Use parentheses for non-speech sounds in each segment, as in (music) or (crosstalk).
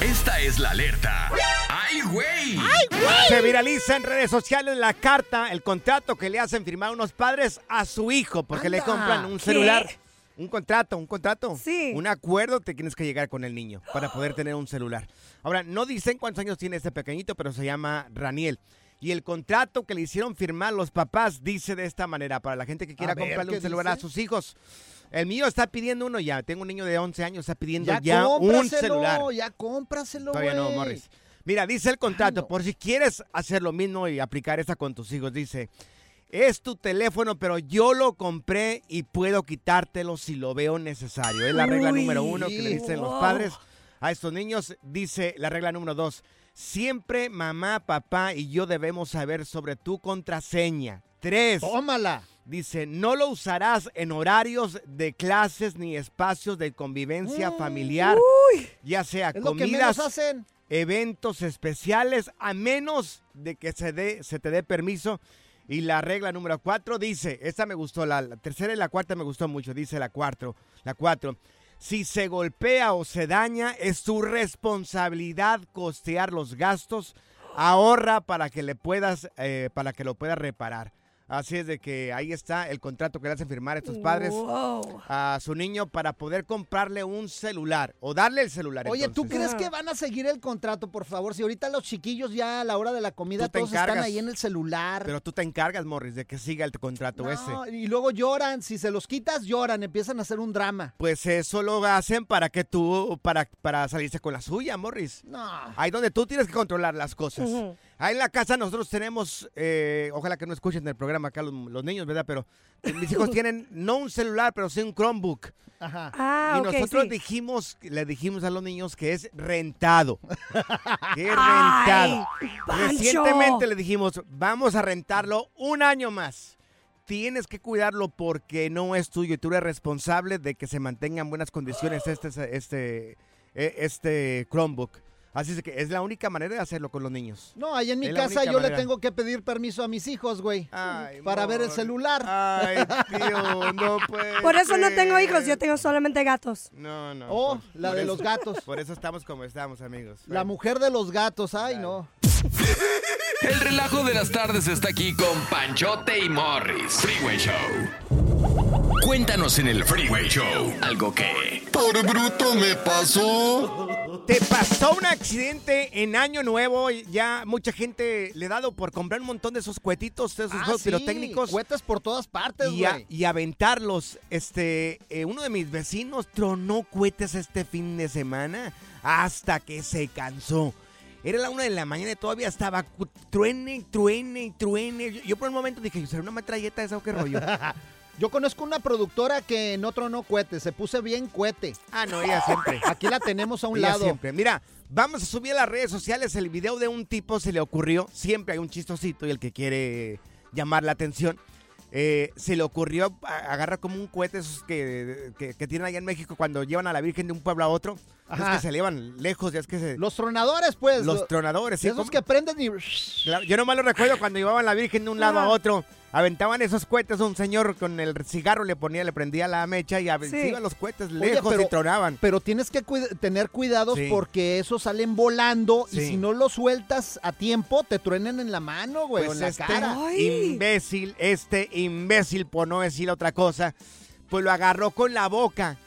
Esta es la alerta. ¡Ay, güey! Se viraliza en redes sociales la carta, el contrato que le hacen firmar unos padres a su hijo porque le compran un ¿Qué? celular. Un contrato, un contrato. Sí. Un acuerdo te tienes que llegar con el niño para poder tener un celular. Ahora, no dicen cuántos años tiene este pequeñito, pero se llama Raniel. Y el contrato que le hicieron firmar los papás dice de esta manera, para la gente que quiera ver, comprarle ¿qué un celular a sus hijos. El mío está pidiendo uno ya. Tengo un niño de 11 años, está pidiendo Ya, ya, un celular. ya cómpraselo, Todavía no. Morris. Mira, dice el contrato, no. por si quieres hacer lo mismo y aplicar esa con tus hijos, dice, es tu teléfono, pero yo lo compré y puedo quitártelo si lo veo necesario. Es la regla Uy. número uno que le dicen los padres a estos niños. Dice la regla número dos, siempre mamá, papá y yo debemos saber sobre tu contraseña. Tres, Tómala. Dice, no lo usarás en horarios de clases ni espacios de convivencia familiar, ya sea comidas, hacen. eventos especiales, a menos de que se, dé, se te dé permiso. Y la regla número cuatro dice, esta me gustó, la, la tercera y la cuarta me gustó mucho, dice la cuatro, la cuatro. Si se golpea o se daña, es tu responsabilidad costear los gastos. Ahorra para que le puedas, eh, para que lo puedas reparar. Así es de que ahí está el contrato que le hacen firmar estos padres Wow. a su niño para poder comprarle un celular o darle el celular. Oye, ¿tú crees que van a seguir el contrato, por favor? Si ahorita los chiquillos ya a la hora de la comida Tú te todos están encargas. ahí en el celular. Pero tú te encargas, Morris, de que siga el contrato ese. No, y luego lloran, si se los quitas, lloran, empiezan a hacer un drama. Pues eso lo hacen para que tú, para, para salirse con la suya, Morris. No. Ahí donde tú tienes que controlar las cosas. Ahí en la casa nosotros tenemos, eh, ojalá que no escuchen el programa acá los, los niños, ¿verdad? Pero eh, mis hijos (laughs) tienen no un celular, pero sí un Chromebook. Ajá. Ah, y nosotros sí. dijimos, le dijimos a los niños que es rentado. (laughs) que es rentado. Recientemente le dijimos, vamos a rentarlo un año más. Tienes que cuidarlo porque no es tuyo y tú eres responsable de que se mantenga en buenas condiciones este, este, eh, este Chromebook. Así es que es la única manera de hacerlo con los niños. No, ahí en mi Es casa yo le tengo que pedir permiso a mis hijos, güey. Ay, para ver el celular. Ay, tío, no (laughs) puede Por eso no tengo hijos, yo tengo solamente gatos. No, no. Oh, por- la por de eso- los gatos. Por eso estamos como estamos, amigos. La mujer de los gatos, ay, no. (laughs) El relajo de las tardes está aquí con Panchote y Morris. Freeway Show. Cuéntanos en el Freeway Show algo que... Por bruto me pasó. Te pasó un accidente en Año Nuevo. y Ya mucha gente le ha dado por comprar un montón de esos cuetitos, esos Ah, juegos sí, pirotécnicos. Cohetes por todas partes, y, a- y aventarlos. Este, eh, uno de mis vecinos tronó cohetes este fin de semana hasta que se cansó. Era la una de la mañana y todavía estaba truene, truene, truene. Yo, yo por un momento dije, ¿será una metralleta esa o qué rollo? (laughs) Yo conozco una productora que no tronó cohetes, se puso bien cohete. ah, no, ella siempre. (laughs) Aquí la tenemos a un Ella lado. siempre. Mira, vamos a subir a las redes sociales el video de un tipo, se le ocurrió, siempre hay un chistosito y el que quiere llamar la atención. eh, se le ocurrió agarrar como un cohete esos que, que, que tienen allá en México cuando llevan a la Virgen de un pueblo a otro. Es que se elevan lejos, ya es que se... Los tronadores, pues. Los lo- tronadores, sí. Esos que prenden y... Claro, yo nomás lo recuerdo cuando llevaban la Virgen de un lado a otro. Aventaban esos cohetes, un señor con el cigarro le ponía, le prendía la mecha y Sí. iban los cohetes Oye, lejos pero- y tronaban. Pero tienes que cuida- tener cuidados Sí. porque esos salen volando y si no los sueltas a tiempo, te truenan en la mano, güey, o Pues en la este cara. imbécil, este imbécil, por no decir otra cosa, pues lo agarró con la boca.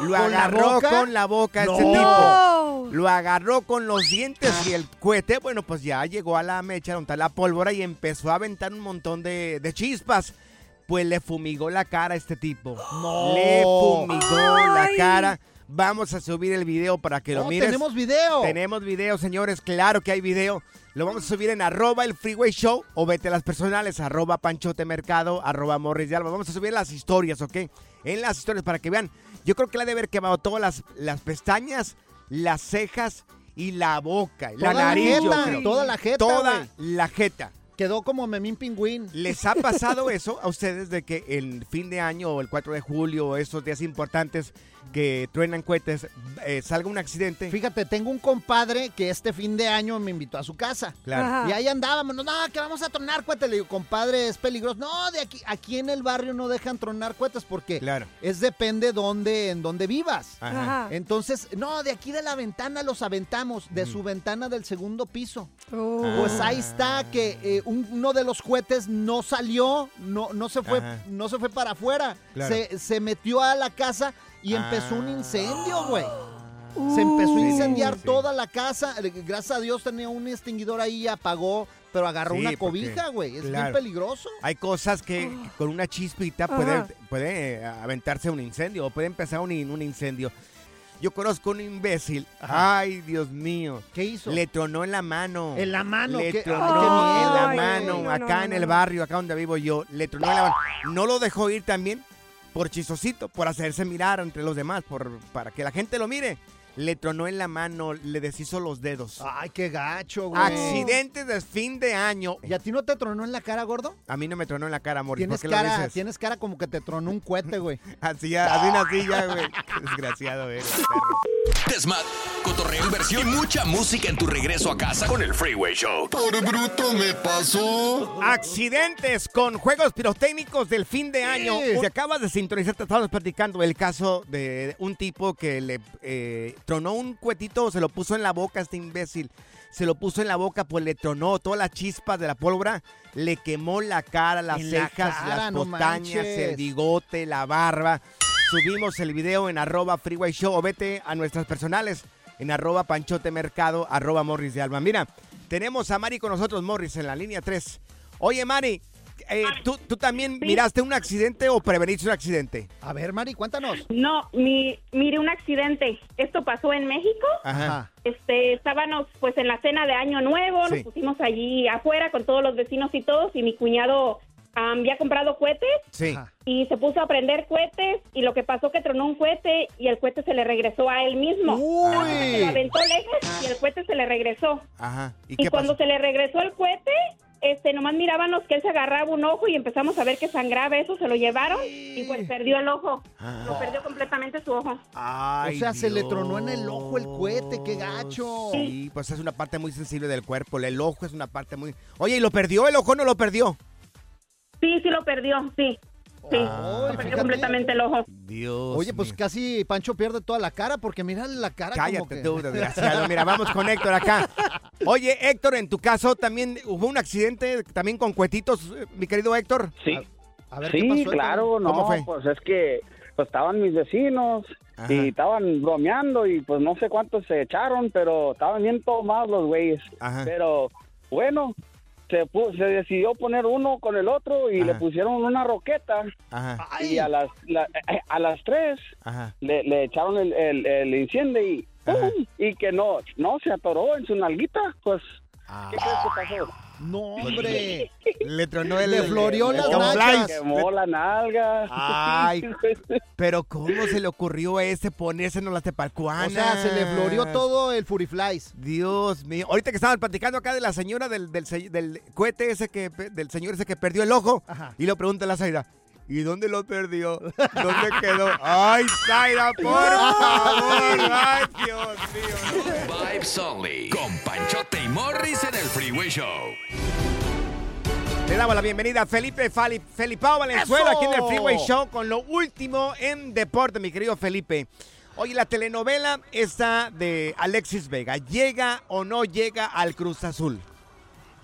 Lo ¿Con la agarró con la boca este tipo. Lo agarró con los dientes y el cohete, bueno, pues ya llegó a la mecha, donde está la pólvora y empezó a aventar un montón de, de chispas. Pues le fumigó la cara a este tipo. No. Le fumigó la cara. Vamos a subir el video para que lo mires. tenemos video. Tenemos video, señores. Claro que hay video. Lo vamos a subir en arroba el freeway show o vete a las personales, arroba panchote mercado, arroba morris de alba. Vamos a subir las historias, ¿ok? En las historias para que vean. Yo creo que le ha de haber quemado todas las, las pestañas, las cejas y la boca. Toda la la nariz, jeta, creo. toda la jeta, Toda la jeta. Quedó como Memín Pingüín. ¿Les ha pasado eso a ustedes de que el fin de año o el 4 de julio o esos días importantes que truenan cohetes, eh, salga un accidente? Fíjate, tengo un compadre que este fin de año me invitó a su casa. Claro. Ajá. Y ahí andábamos, no, que vamos a tronar cohetes. Le digo, compadre, es peligroso. No, de aquí, aquí en el barrio no dejan tronar cohetes porque Claro. es depende dónde, en dónde vivas. Ajá. Ajá. Entonces, no, de aquí de la ventana los aventamos, de su ventana del segundo piso. Oh. Pues ahí está que eh, un- uno de los cohetes no salió, no, no se fue, Ajá. no se fue para afuera. Claro. Se, se metió a la casa y empezó un incendio, güey. Se empezó a Sí, incendiar sí. toda la casa. Eh, Gracias a Dios tenía un extinguidor ahí y apagó, pero agarró Sí, una porque- cobija, güey. Es claro. bien peligroso. Hay cosas que Ah. con una chispita puede, Ajá. puede eh, aventarse un incendio o puede empezar un, in- un incendio. Yo conozco un imbécil. Ay, Dios mío. ¿Qué hizo? Le tronó en la mano. En la mano, Le qué- tronó ay, en la mano, No, acá no, en el barrio, acá donde vivo yo. Le tronó en la mano. No lo dejó ir también por chisosito, por hacerse mirar entre los demás, por, para que la gente lo mire. Le tronó en la mano, le deshizo los dedos. Ay, qué gacho, güey. Accidentes de fin de año. ¿Y a ti no te tronó en la cara, gordo? A mí no me tronó en la cara, Morris. ¿Por Tienes lo cara, dices? tienes cara como que te tronó un cohete, güey. (laughs) Así, así nací ya, güey. (laughs) Desgraciado eres. (laughs) Desmat, cotorreo, inversión y mucha música en tu regreso a casa con el Freeway Show. Por bruto me pasó. Accidentes con juegos pirotécnicos del fin de año. Si acabas de sintonizar, te estábamos platicando el caso de un tipo que le eh, tronó un cuetito, se lo puso en la boca este imbécil. Se lo puso en la boca, pues le tronó todas las chispas de la pólvora, le quemó la cara, las En la cejas, cara, las no manches. el bigote, la barba. Subimos el video en arroba freeway show o vete a nuestras personales en arroba panchote mercado, arroba morris de alba. Mira, tenemos a Mari con nosotros, Morris, en la línea 3. Oye, Mari, eh, ¿tú, ¿tú también miraste un accidente o preveniste un accidente? A ver, Mari, cuéntanos. No, mi, mire un accidente. Esto pasó en México. Ajá. Este, estábamos pues en la cena de Año Nuevo, Sí. nos pusimos allí afuera con todos los vecinos y todos y mi cuñado había comprado cohetes Sí. y se puso a prender cohetes y lo que pasó que tronó un cohete y el cohete se le regresó a él mismo. Se le aventó lejos y el cohete se le regresó. Ajá. ¿Y, Y, qué cuando pasó? se le regresó el cohete, este, nomás mirábamos que él se agarraba un ojo y empezamos a ver que sangraba eso, se lo llevaron y pues perdió el ojo. Ah. Lo perdió completamente su ojo. Ay, o sea, se le tronó en el ojo el cohete, qué gacho. Sí, pues es una parte muy sensible del cuerpo. El ojo es una parte muy... Oye, ¿y lo perdió? ¿El ojo no lo perdió? Sí, sí lo perdió, sí. Sí, Ay, perdió fíjate. completamente el ojo. Dios. Oye, pues mío. casi Pancho pierde toda la cara porque mira la cara como Cállate que... tú, (laughs) desgraciado. Mira, vamos con Héctor acá. Oye, Héctor, en tu caso también hubo un accidente también con cuetitos, eh, mi querido Héctor. Sí. A ver, ¿qué Sí, pasó, claro, no, ¿Cómo fue? pues es que pues, estaban mis vecinos Ajá. y estaban bromeando y pues no sé cuántos se echaron, pero estaban bien tomados los güeyes. Ajá. Pero bueno, se, pu- se decidió poner uno con el otro y le pusieron una roqueta. Ajá, y a las la- a las tres le, le echaron el, el, el incendio y y que no no se atoró en su nalguita, pues. ¿qué crees que pasó? No, hombre. (laughs) Le tronó el... Le floreó el las nachas. Quemó la nalga. Ay, (laughs) pero ¿cómo se le ocurrió a ese ponérselo las tepalcuanas? O sea, se le floreó todo el Furiflies. Dios mío. Ahorita que estaban platicando acá de la señora del, del, del cohete ese que, del señor ese que perdió el ojo. Ajá. Y lo pregunta la Zaira. ¿Y dónde lo perdió? ¿Dónde quedó? Ay, Zaira, por (laughs) favor. Ay, Dios mío. Only. Con Panchote y Morris en el Freeway Show. Le damos la bienvenida a Felipe Fali, Felipao Valenzuela ¡Eso! aquí en el Freeway Show con lo último en deporte, mi querido Felipe. Oye, la telenovela esta de Alexis Vega, ¿llega o no llega al Cruz Azul?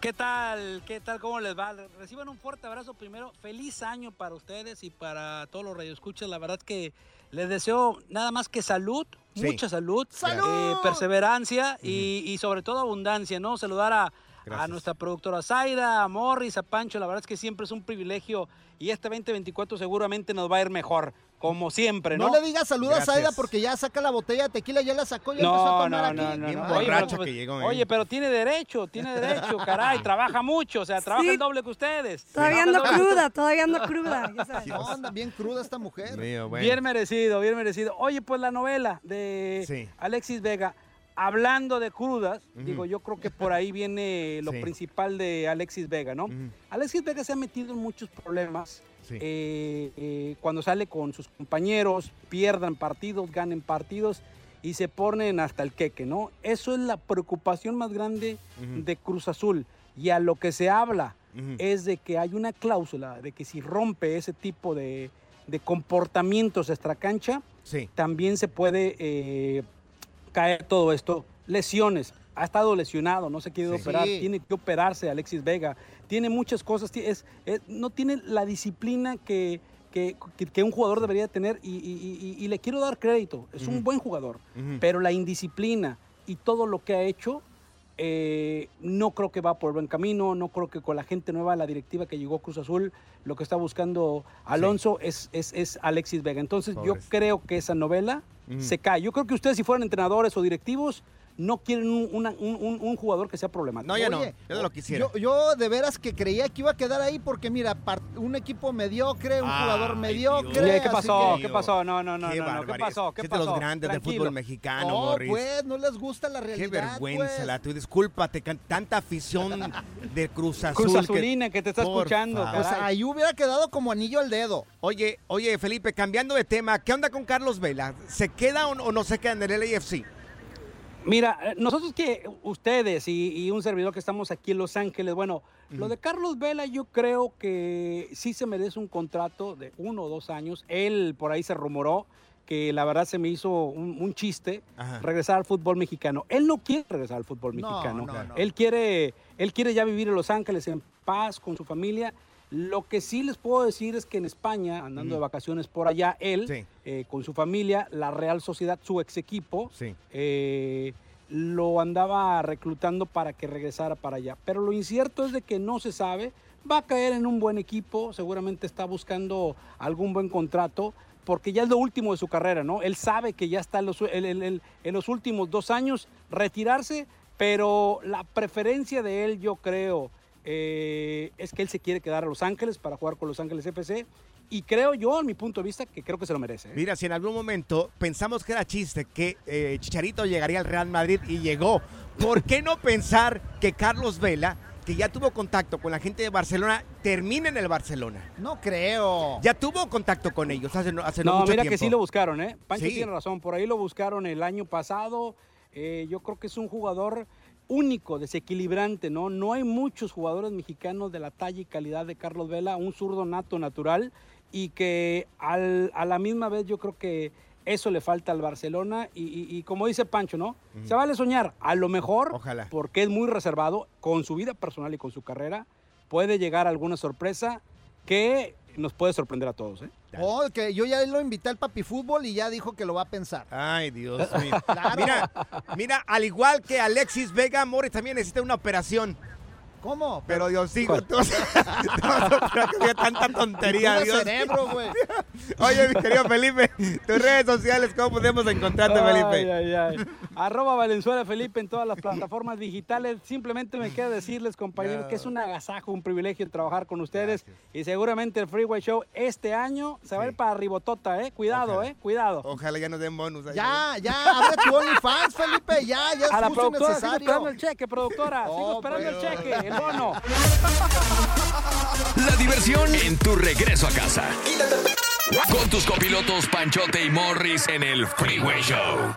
¿Qué tal? ¿Qué tal? ¿Cómo les va? Reciban un fuerte abrazo primero. Feliz año para ustedes y para todos los radioescuchas. La verdad que les deseo nada más que salud, Sí. mucha salud, ¡Salud! eh, perseverancia y, y sobre todo abundancia, ¿no? Saludar a, a nuestra productora Zaira, a Morris, a Pancho. La verdad es que siempre es un privilegio y este 2024 seguramente nos va a ir mejor, como siempre, ¿no? No, le digas saludos a. Saida porque ya saca la botella de tequila, ya la sacó y empezó a No, tomar no, aquí. no, no, Bien no. borracha pero, pues, que llegó, ¿eh? oye, pero tiene derecho, tiene derecho, (laughs) caray, trabaja mucho, o sea, trabaja el doble que ustedes. Todavía Trabaja ando cruda, todavía ando cruda. ya sabes. No, anda bien cruda esta mujer. Mío, bueno. Bien merecido, bien merecido. Oye, pues la novela de Sí. Alexis Vega, hablando de crudas, digo, yo creo que por ahí viene lo Sí. principal de Alexis Vega, ¿no? Alexis Vega se ha metido en muchos problemas. Sí. eh, eh, cuando sale con sus compañeros, pierdan partidos, ganen partidos y se ponen hasta el queque, ¿no? Eso es la preocupación más grande de Cruz Azul. Y a lo que se habla es de que hay una cláusula de que si rompe ese tipo de, de comportamientos extracancha, Sí. también se puede eh, caer todo esto. Lesiones. Ha estado lesionado, no se quiere Sí. operar, Sí. tiene que operarse Alexis Vega. Tiene muchas cosas, es, es- no tiene la disciplina que, que, que- un jugador debería tener y, y- y- y le quiero dar crédito. Es un Ujú. buen jugador, Ujú. pero la indisciplina y todo lo que ha hecho eh, no creo que va por buen camino, no creo que con la gente nueva, la directiva que llegó Cruz Azul, lo que está buscando Alonso es, es, es Alexis Vega. Entonces yo creo que esa novela Se cae. Yo creo que ustedes si fueran entrenadores o directivos, no quieren un, una- un- un- un jugador que sea problemático. No, yo no. Yo no lo quisiera. Yo, yo de veras que creía que iba a quedar ahí porque mira, un equipo mediocre, un jugador mediocre. ¿Qué pasó? que- ¿Qué pasó? No, no, no, Qué no, no. ¿Qué pasó? ¿Qué pasó? los grandes del Tranquilo. fútbol mexicano, No, Morris. pues, no les gusta la Qué realidad. vergüenza pues. la tuya. Discúlpate, tanta afición (laughs) de Cruz Azul. Cruz que- Azulina que te está escuchando. favor. Pues ahí hubiera quedado como anillo al dedo. Oye, oye, Felipe, cambiando de tema, ¿qué onda con Carlos Vela? ¿Se queda o no, o no se queda en el LAFC? Mira, eh, nosotros que ustedes y, y un servidor que estamos aquí en Los Ángeles, bueno, lo de Carlos Vela yo creo que sí se merece un contrato de uno o dos años. Él por ahí se rumoró que la verdad se me hizo un, un chiste Ajá. regresar al fútbol mexicano. Él no quiere regresar al fútbol No, mexicano. no, no. Él quiere, él quiere ya vivir en Los Ángeles en paz con su familia. Lo que sí les puedo decir es que en España, andando de vacaciones por allá, él, Sí. eh, con su familia, la Real Sociedad, su ex equipo, Sí. eh, lo andaba reclutando para que regresara para allá. Pero lo incierto es de que no se sabe. Va a caer en un buen equipo, seguramente está buscando algún buen contrato, porque ya es lo último de su carrera, ¿no? Él sabe que ya está en los, en- en- en- en los últimos dos años retirarse, pero la preferencia de él, yo creo, eh, es que él se quiere quedar a Los Ángeles para jugar con Los Ángeles FC. Y creo yo, en mi punto de vista, que creo que se lo merece. ¿eh? Mira, si en algún momento pensamos que era chiste que eh, Chicharito llegaría al Real Madrid y llegó, ¿por qué no pensar que Carlos Vela, que ya tuvo contacto con la gente de Barcelona, termine en el Barcelona? No creo. Ya tuvo contacto con ellos hace no, hace no No, mucho mira tiempo. que sí lo buscaron, ¿eh? Pancho Sí. tiene razón, por ahí lo buscaron el año pasado. Eh, yo creo que es un jugador único, desequilibrante, ¿no? No hay muchos jugadores mexicanos de la talla y calidad de Carlos Vela, un zurdo nato natural. y que al- a la misma vez yo creo que eso le falta al Barcelona y, y- y como dice Pancho, ¿no? Se vale soñar, a lo mejor, Ojalá. porque es muy reservado con su vida personal y con su carrera, puede llegar alguna sorpresa que nos puede sorprender a todos, ¿eh? Oh, que yo ya lo invité al papi fútbol y ya dijo que lo va a pensar. Ay, Dios mío. Claro. Mira, mira, al igual que Alexis Vega, Morris también necesita una operación. ¿Cómo? Pero Dios sigo, tú, (laughs) tanta tontería, Dios. cerebro, güey. Oye, mi querido Felipe, tus redes sociales, ¿cómo podemos encontrarte, Felipe? Ay, ay, ay. Arroba Valenzuela Felipe en todas las plataformas digitales. Simplemente me queda decirles, compañeros, que es un agasajo, un privilegio trabajar con ustedes. Y seguramente el Freeway Show este año se va a ir para Ribotota, ¿eh? Cuidado, ¿eh? Cuidado. Ojalá ya nos den bonus. ahí. Ya, ya, abre tu OnlyFans, Felipe, ya, ya es A la productora, sigo necesario. esperando el cheque, productora. Sigo Oh, esperando el cheque, el bono. La diversión en tu regreso a casa. Con tus copilotos Panchote y Morris en el Freeway Show.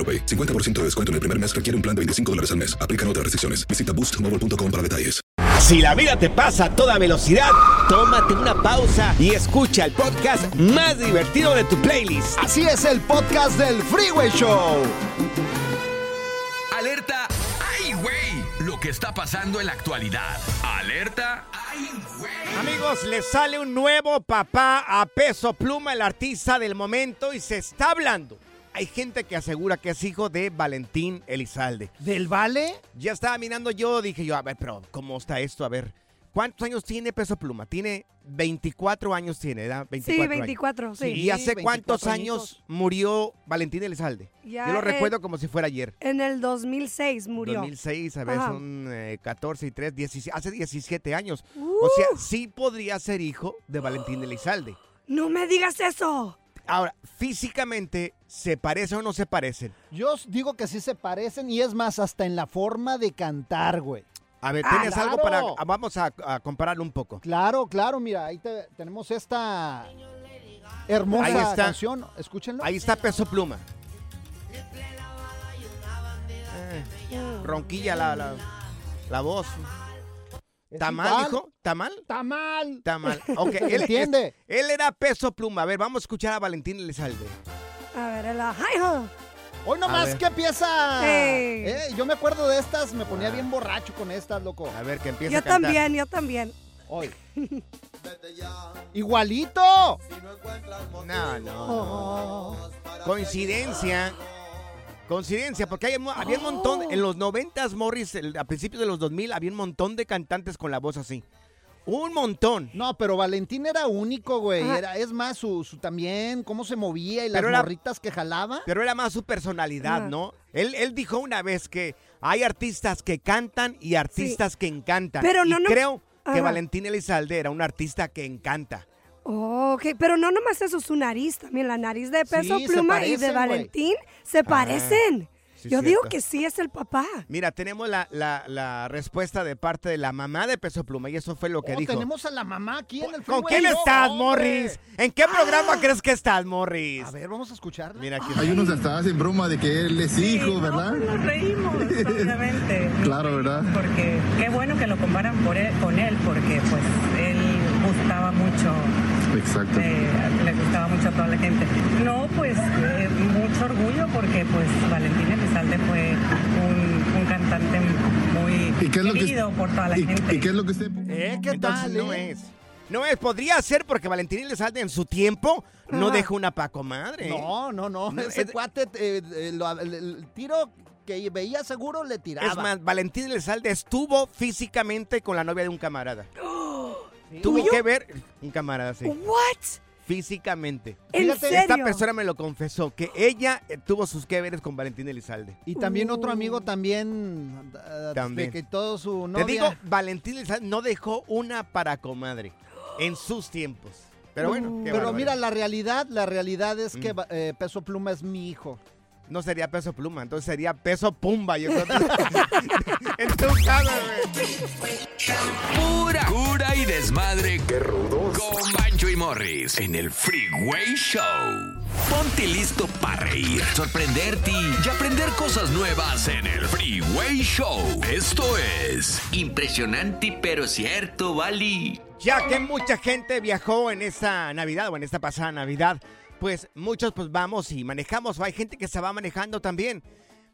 AroPay. 50% de descuento en el primer mes requiere un plan de 25 dólares al mes. Aplican otras restricciones. Visita boostmobile.com para detalles. Si la vida te pasa a toda velocidad, tómate una pausa y escucha el podcast más divertido de tu playlist. Así es el podcast del Freeway Show. Alerta, ¡ay, güey! Lo que está pasando en la actualidad. Alerta, ¡ay, güey! Amigos, le sale un nuevo papá a peso pluma, el artista del momento, y se está hablando. Hay gente que asegura que es hijo de Valentín Elizalde. ¿Del Vale? Ya estaba mirando yo, dije yo, a ver, pero ¿cómo está esto? A ver, ¿cuántos años tiene peso pluma? Tiene 24 años, tiene, ¿verdad? 24 Sí, años. 24, sí. ¿Y hace 24 cuántos añitos. años murió Valentín Elizalde? Ya, yo lo eh, recuerdo como si fuera ayer. En el 2006 murió. 2006, a ver, Ajá. son eh, 14 y 3, 17, hace 17 años. Uh. O sea, sí podría ser hijo de Valentín Elizalde. (gasps) No me digas eso. Ahora, físicamente, ¿se parece o no se parecen? Yo digo que sí se parecen y es más, hasta en la forma de cantar, güey. A ver, ¿tienes algo para...? ah, Vamos a, a compararlo un poco. Claro, claro, mira, ahí te- tenemos esta hermosa Ahí está. canción. Escúchenlo. Ahí está Peso Pluma. Eh, ronquilla la, la, la voz. ¿Tamal, igual. hijo? ¿Tamal? Tamal. Tamal. (laughs) Ok, él, ¿Entiende? él era Peso Pluma. A ver, vamos a escuchar a Valentín Elizalde. A ver, el ajá. Hoy nomás que empieza. Ey. Eh, yo me acuerdo de estas, me ponía bien borracho con estas, loco. A ver, que empieza Yo a cantar. también, yo también. Hoy. (laughs) Igualito. No, no. Oh. Coincidencia. Coincidencia, porque hay, había un montón, en los 90 Morris, el- a principios de los 2000, había un montón de cantantes con la voz así. Un montón. No, pero Valentín era único, güey. Era, es más, su, su también, cómo se movía y las era- morritas que jalaba. Pero era más su personalidad. ¿no? Él, él dijo una vez que hay artistas que cantan y artistas que encantan. Pero y no, no- creo que. Valentín Elizalde era un artista que encanta. Oh, ok, pero no nomás eso, su nariz también, la nariz de Peso Sí, Pluma y de parecen. Valentín se parecen. Sí, Yo cierto. digo que sí es el papá. Mira, tenemos la, la- la respuesta de parte de la mamá de Peso Pluma y eso fue lo que Oh, dijo. tenemos a la mamá aquí en el ¿Con quién estás. Morris? ¿En qué programa crees que estás, Morris? A ver, vamos a escucharla. Mira aquí. Hay unos hasta hacen broma de que él es hijo, ¿verdad? Nos reímos, obviamente. (laughs) Claro, ¿verdad? Porque qué bueno que lo comparan por él- con él, porque pues él gustaba mucho, Exacto. eh, le gustaba mucho a toda la gente. No, pues eh, mucho orgullo porque pues Valentín Elizalde fue un, un cantante muy ¿Y qué es lo que- querido por toda la ¿Y, gente. y qué es lo que usted ¿Eh? ¿Qué Entonces tal, no eh? es. No es, podría ser porque Valentín Elizalde en su tiempo no dejó una paco madre. No, no, no. No, Ese es- cuate, eh, eh, lo- el, el tiro que veía seguro le tiraba. Es más, Valentín Elizalde estuvo físicamente con la novia de un camarada. (gasps) (gasps) Tuvo que ver un camarada, sí. What? Físicamente. ¿En Fíjate, serio? Esta persona me lo confesó, que ella eh, tuvo sus que veres con Valentín Elizalde. Y también otro amigo también, eh, También. de que todo su novia. Te digo, Valentín Elizalde no dejó una para comadre en sus tiempos. Pero bueno, qué Pero bárbaro. mira, la realidad, la realidad es que Mm. eh, Peso Pluma es mi hijo. No sería peso pluma, entonces sería peso pumba. Yo creo. (laughs) en tu cara, güey. Pura cura y desmadre. ¡Qué rudos! Con Bancho y Morris en el Freeway Show. Ponte listo para reír, sorprenderte y aprender cosas nuevas en el Freeway Show. Esto es impresionante pero cierto, Bali. Ya que mucha gente viajó en esta Navidad o en esta pasada Navidad, pues muchos pues vamos y manejamos. O hay gente que se va manejando también.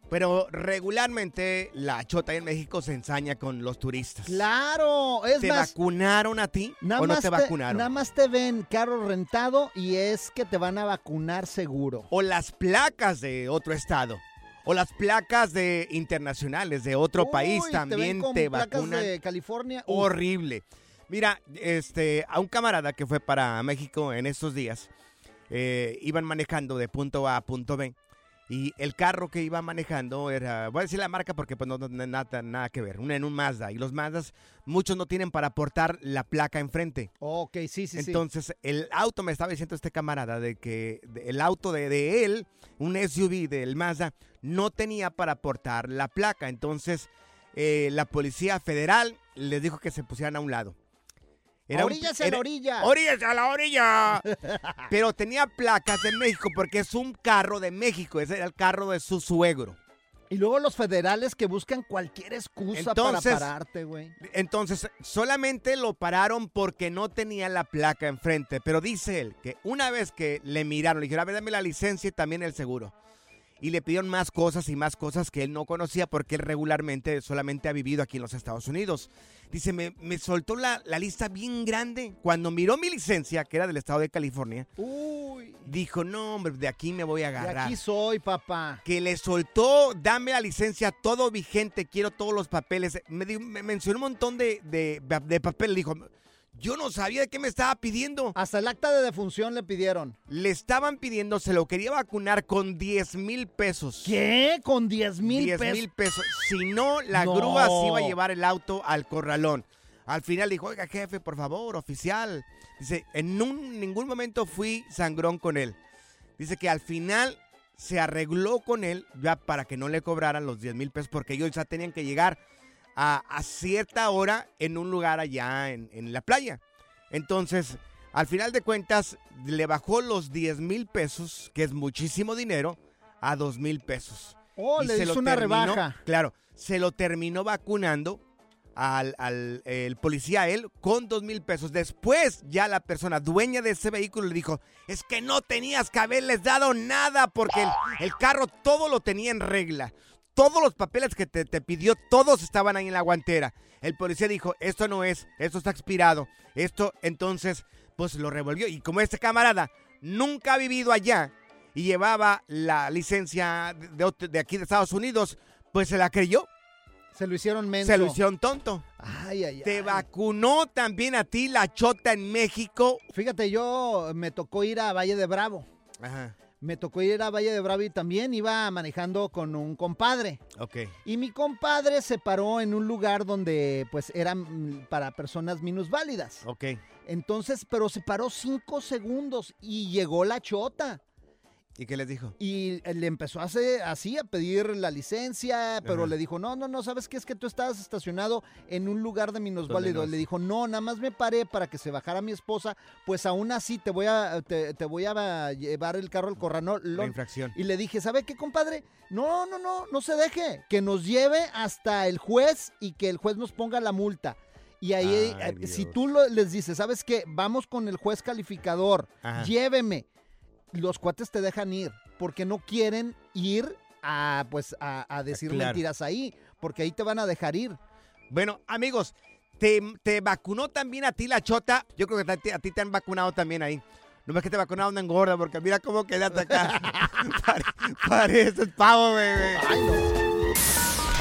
Pero regularmente la chota en México se ensaña con los turistas. Claro, es ¿Te más. vacunaron a ti Nada o no más te vacunaron? Nada más te ven carro rentado y es que te van a vacunar seguro. O las placas de otro estado. O las placas de internacionales de otro Uy, país te también con te, placas vacunan. de California. Horrible. Mira, este, a un camarada que fue para México en estos días, eh, iban manejando de punto A a punto B. Y el carro que iba manejando era, voy a decir la marca porque pues no, no- nada, nada que ver, un, en un Mazda. Y los Mazdas, muchos no tienen para portar la placa enfrente. Ok, sí, sí, sí. Entonces, el auto, me estaba diciendo este camarada, de que el auto de, de él, un SUV del Mazda, no tenía para portar la placa. Entonces, eh, la policía federal les dijo que se pusieran a un lado. Un- Oríllase a la era- orilla. ¡Oríllase a la orilla! (laughs) Pero tenía placas de México porque es un carro de México. Ese era el carro de su suegro. Y luego los federales que buscan cualquier excusa Entonces- para pararte, güey. Entonces, solamente lo pararon porque no tenía la placa enfrente. Pero dice él que una vez que le miraron, le dijeron, a ver, dame la licencia y también el seguro. Y le pidieron más cosas y más cosas que él no conocía porque él regularmente solamente ha vivido aquí en los Estados Unidos. Dice, me, me soltó la, la lista bien grande. Cuando miró mi licencia, que era del estado de California, Uy, dijo, no, hombre, de aquí me voy a de agarrar aquí soy, papá. que le soltó, dame la licencia, todo vigente, quiero todos los papeles. Me, me mencionó un montón de, de, de papel. Dijo, yo no sabía de qué me estaba pidiendo. Hasta el acta de defunción le pidieron. Le estaban pidiendo, se lo quería vacunar con 10 mil pesos. ¿Qué? ¿Con 10 mil 10 pesos? mil pesos. Si no, la No. grúa se iba a llevar el auto al corralón. Al final dijo, oiga, jefe, por favor, oficial. Dice, en un- ningún momento fui sangrón con él. Dice que al final se arregló con él ya para que no le cobraran los 10 mil pesos porque ellos ya tenían que llegar a, a cierta hora en un lugar allá en, en la playa. Entonces, al final de cuentas, le bajó los 10 mil pesos, que es muchísimo dinero, a 2 mil pesos. Oh, Y le se hizo lo una terminó- rebaja. Claro, se lo terminó vacunando al, al- el policía él con dos mil pesos. Después ya la persona dueña de ese vehículo le dijo, es que no tenías que haberles dado nada porque el, el carro todo lo tenía en regla. Todos los papeles que te, te pidió, todos estaban ahí en la guantera. El policía dijo, esto no es, esto está expirado. Esto entonces, pues lo revolvió. Y como este camarada nunca ha vivido allá y llevaba la licencia de, de aquí de Estados Unidos, pues se la creyó. Se lo hicieron menso. Se lo hicieron tonto. Ay, ay, ay. Te vacunó también a ti la chota en México. Fíjate, yo me tocó ir a Valle de Bravo. Ajá. Me tocó ir a Valle de Bravo y también iba manejando con un compadre. Ok. Y mi compadre se paró en un lugar donde pues eran mm, para personas minusválidas. Ok. Entonces, pero se paró cinco segundos y llegó la chota. ¿Y qué les dijo? Y le empezó a hacer así a pedir la licencia, pero Ajá. le dijo, no, no, no, ¿sabes qué? Es que tú estabas estacionado en un lugar de minusválido. ¿Dónde no Le dijo, no, nada más me paré para que se bajara mi esposa, pues aún así te voy a, te, te voy a llevar el carro al corralón. La infracción. Y le dije, ¿sabe qué, compadre? No, no, no, no se deje. Que nos lleve hasta el juez y que el juez nos ponga la multa. Y ahí, Ay, eh, si tú lo- les dices, ¿sabes qué? Vamos con el juez calificador, Ajá. lléveme. Los cuates te dejan ir porque no quieren ir a, pues, a, a decir Claro. mentiras ahí, porque ahí te van a dejar ir. Bueno, amigos, ¿te, te vacunó también a ti la chota? Yo creo que a ti, a ti te han vacunado también ahí. No es que te vacunaron una engorda, porque mira cómo quedaste acá. (laughs) Pare- Pareces pavo, bebé.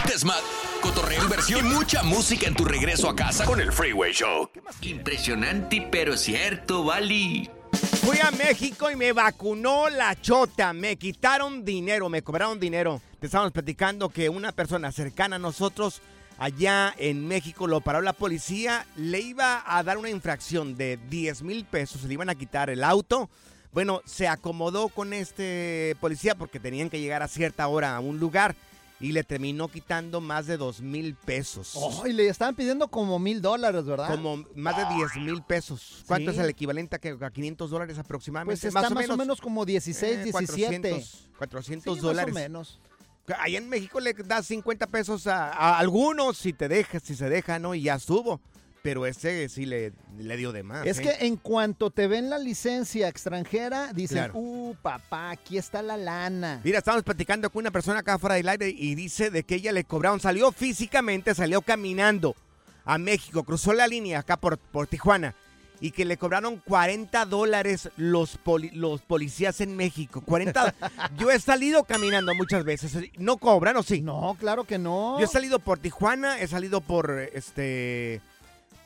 Desmadre, cotorreo, inversión y mucha música en tu regreso a casa con el Freeway Show. Impresionante, pero cierto, Bali. Fui a México y me vacunó la chota. Me quitaron dinero, me cobraron dinero. Te estábamos platicando que una persona cercana a nosotros allá en México lo paró la policía. Le iba a dar una infracción de 10 mil pesos. Le iban a quitar el auto. Bueno, se acomodó con este policía porque tenían que llegar a cierta hora a un lugar y le terminó quitando más de 2 mil pesos. Oh, y le estaban pidiendo como mil dólares, ¿verdad? Como más de 10 mil pesos. ¿Cuánto Sí. es el equivalente a, que- a 500 dólares aproximadamente? Pues está más o menos como 16, Eh, 17. 400, 400 Sí, dólares. Más o menos. Allá en México le das 50 pesos a, a algunos si te dejas, si se deja, ¿no? Y ya estuvo. Pero ese sí le, le dio de más. Es ¿eh? que en cuanto te ven la licencia extranjera, dicen, Claro. uh, papá, aquí está la lana. Mira, estábamos platicando con una persona acá fuera del aire y dice de que ella le cobraron, salió físicamente, salió caminando a México, cruzó la línea acá por, por Tijuana y que le cobraron 40 dólares los, poli- los policías en México. 40. (laughs) Yo he salido caminando muchas veces. ¿No cobran o sí? No, claro que no. Yo he salido por Tijuana, he salido por este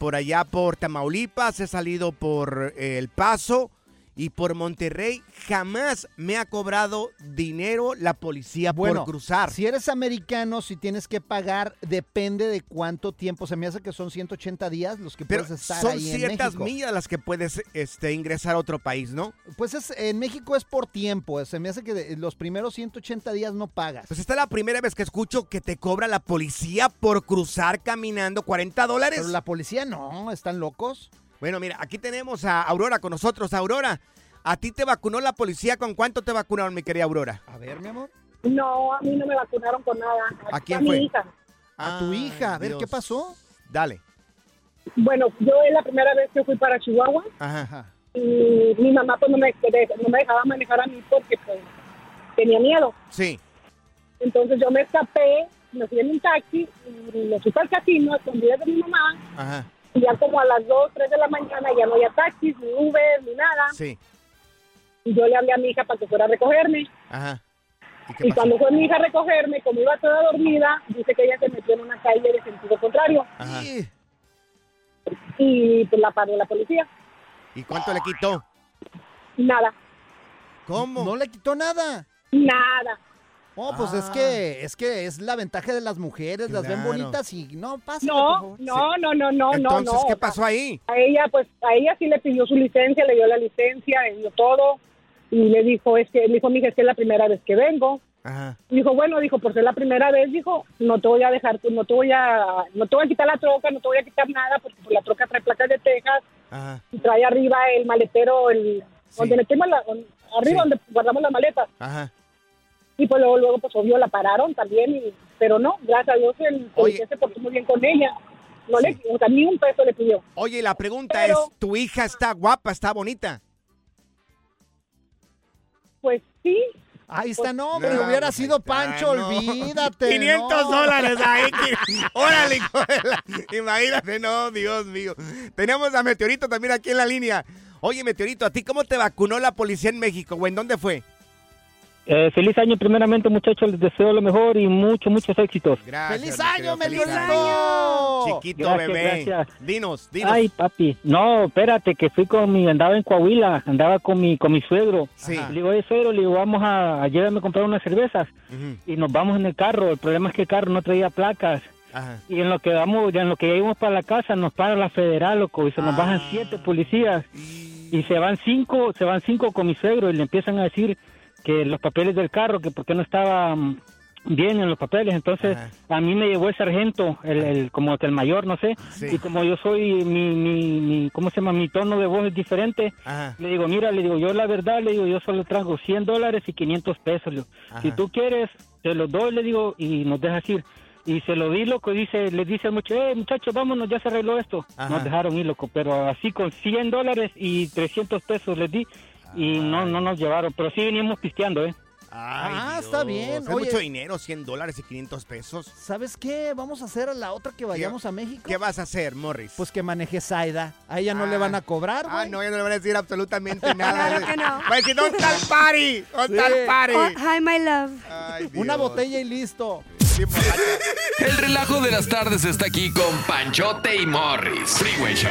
por allá por Tamaulipas, he salido por eh, El Paso y por Monterrey. Jamás me ha cobrado dinero la policía Bueno, por cruzar. Si eres americano, si tienes que pagar, depende de cuánto tiempo. Se me hace que son 180 días los que Pero puedes estar son ahí ciertas millas las que puedes este, ingresar a otro país, ¿no? Pues es, en México es por tiempo. Se me hace que los primeros 180 días no pagas. Pues esta es la primera vez que escucho que te cobra la policía por cruzar caminando 40 dólares. Pero la policía no, están locos. Bueno, mira, aquí tenemos a Aurora con nosotros. Aurora, ¿a ti te vacunó la policía? ¿Con cuánto te vacunaron, mi querida Aurora? A ver, mi amor. No, a mí no me vacunaron con nada. ¿A quién mi fue? hija. A tu hija, a ver, ¿qué Dios. pasó? Dale. Bueno, yo es la primera vez que fui para Chihuahua Ajá. y mi mamá pues no me, no me dejaba manejar a mí porque pues tenía miedo. Sí. Entonces yo me escapé, me fui en un taxi y me fui para el casino a escondidas de mi mamá Ajá. Y ya como a las 2, 3 de la mañana ya no había taxis, ni Uber, ni nada. Sí. Y yo le hablé a mi hija para que fuera a recogerme. Ajá. ¿Y qué Y pasó? cuando fue mi hija a recogerme, como iba toda dormida, dice que ella se metió en una calle de sentido contrario Ajá. y pues la paró la policía. ¿Y cuánto le quitó? Nada, ¿Cómo? No le quitó nada. nada. Oh, pues es Ah. que es que es la ventaja de las mujeres, las ven Claro. bonitas y no pasa. No, no, no, no, no, Entonces, no, no. ¿qué pasó ahí? A ella, pues, a ella sí le pidió su licencia, le dio la licencia, le dio todo. Y le dijo, es que, le dijo, mija, es que es la primera vez que vengo. Ajá. Dijo, bueno, dijo, por ser la primera vez, dijo, no te voy a dejar, no te voy a, no te voy a quitar la troca, no te voy a quitar nada, porque pues, la troca trae placas de Texas Ajá. y trae arriba el maletero, el, donde metemos la, arriba Sí. donde guardamos las maletas. Ajá. Y pues luego, luego, pues obvio, la pararon también, y, pero no, gracias a Dios, el policía se portó muy bien con ella. No le, o sea, ni un peso le pidió. Oye, la pregunta Pero- es, ¿tu hija está guapa, está bonita? Pues sí. Ahí está, no, hombre, No, hubiera pues sido está, Pancho, no. olvídate. (laughs) 500 no. dólares ahí. (laughs) Órale, hijo de la- Imagínate, no, Dios mío. Tenemos a Meteorito también aquí en la línea. Oye, Meteorito, ¿a ti cómo te vacunó la policía en México, güey? ¿En dónde fue? Eh, feliz año primeramente muchachos, les deseo lo mejor y muchos, muchos éxitos. Gracias. ¡Feliz año, Meteorito! Chiquito Gracias, bebé. gracias. Dinos, dinos. Ay, papi, no, espérate, que fui con mi, andaba en Coahuila, andaba con mi, con mi suegro. Sí. Le digo, oye, suegro, le digo, vamos a, llévame a comprar unas cervezas. Y nos vamos en el carro, el problema es que el carro no traía placas. Ajá. Y en lo que vamos, ya en lo que ya íbamos para la casa, nos para la federal, loco, y se nos Ah. bajan siete policías. Y se van cinco, se van cinco con mi suegro y le empiezan a decir que los papeles del carro, que porque no estaba mm, bien en los papeles. Entonces, a mí me llevó el sargento, el, el- como que el mayor, no sé. Sí. Y como yo soy, mi, mi, mi, ¿cómo se llama? Mi tono de voz es diferente. Ajá. Le digo, mira, le digo, yo la verdad, le digo, yo solo traigo 100 dólares y 500 pesos. Digo, si tú quieres, te los doy, le digo, y nos dejas ir. Y se lo di, loco, dice, le dice al muchacho, eh, muchachos, vámonos, ya se arregló esto. Ajá. Nos dejaron ir, loco, pero así con 100 dólares y 300 pesos les di. Y no, no nos llevaron, pero sí veníamos pisteando, ¿eh? Ah, está bien. Es Oye, mucho dinero, 100 dólares y 500 pesos. ¿sabes qué? Vamos a hacer a la otra que vayamos a México. ¿Qué vas a hacer, Morris? Pues que maneje Zaida. A ella no le van a cobrar, Ah, no, ya no le van a decir absolutamente (laughs) nada. Claro que no. Va a decir, ¿dónde está el party? ¿Dónde está el party? Oh, hi, my love. Ay, Una botella y listo. El relajo de las tardes está aquí con Panchote y Morris. Freeway Show.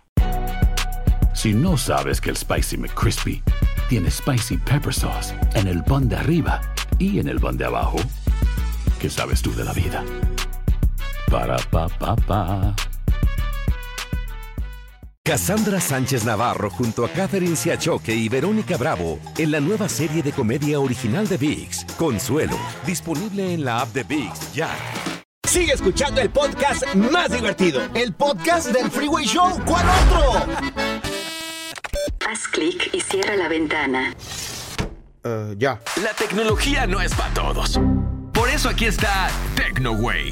Si no sabes que el Spicy McCrispy tiene Spicy Pepper Sauce en el pan de arriba y en el pan de abajo, ¿qué sabes tú de la vida? Para, pa, pa, pa. Cassandra Sánchez Navarro junto a Catherine Siachoque y Verónica Bravo en la nueva serie de comedia original de VIX, Consuelo, disponible en la app de VIX ya. Sigue escuchando el podcast más divertido. El podcast del Freeway Show. ¿Cuál otro? Haz clic y cierra la ventana. ya. La tecnología no es para todos. Por eso aquí está TecnoWay.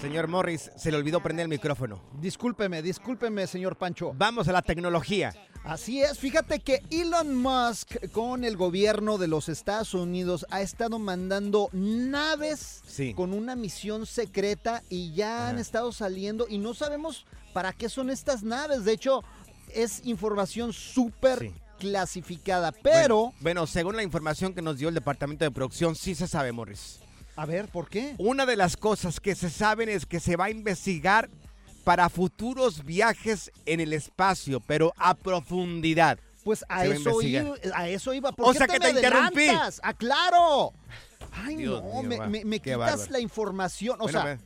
Señor Morris, se le olvidó prender el micrófono. Discúlpeme, discúlpeme, señor Pancho. Vamos a la tecnología. Así es, fíjate que Elon Musk con el gobierno de los Estados Unidos ha estado mandando naves Sí. con una misión secreta y ya han estado saliendo y no sabemos para qué son estas naves. De hecho, es información súper clasificada, pero... Bueno, bueno, según la información que nos dio el departamento de producción, sí se sabe, Morris. A ver, ¿por qué? Una de las cosas que se saben es que se va a investigar para futuros viajes en el espacio, pero a profundidad. Pues a eso, iba, a eso iba. ¿Por O qué sea te que me te interrumpí. adelantas? ¡Ah! Ay, Dios no, mío, me, me- quitas bárbaro. la información. O Bueno, sea.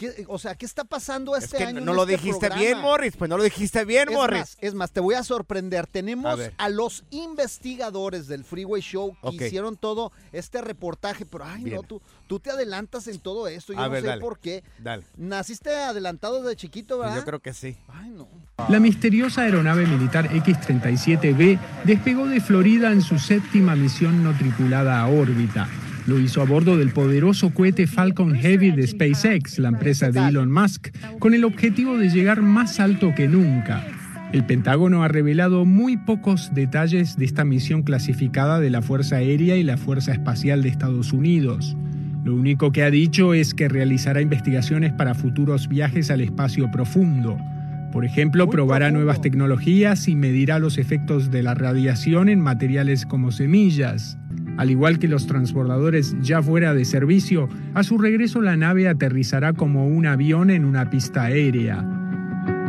¿Qué, o sea, ¿qué está pasando Es este que año? no en lo este dijiste programa? bien, Morris. Pues no lo dijiste bien, Es Morris. más, es más, te voy a sorprender. Tenemos A los investigadores del Freeway Show que hicieron todo este reportaje, pero ay, Bien. no, tú, tú te adelantas en todo esto. Yo A no ver, sé dale. por qué. Dale. Naciste adelantado de chiquito, ¿verdad? Yo creo que sí. Ay, no. La misteriosa aeronave militar X-37B despegó de Florida en su séptima misión no tripulada a órbita. Lo hizo a bordo del poderoso cohete Falcon Heavy de SpaceX, la empresa de Elon Musk, con el objetivo de llegar más alto que nunca. El Pentágono ha revelado muy pocos detalles de esta misión clasificada de la Fuerza Aérea y la Fuerza Espacial de Estados Unidos. Lo único que ha dicho es que realizará investigaciones para futuros viajes al espacio profundo. Por ejemplo, probará nuevas tecnologías y medirá los efectos de la radiación en materiales como semillas. Al igual que los transbordadores ya fuera de servicio, a su regreso la nave aterrizará como un avión en una pista aérea.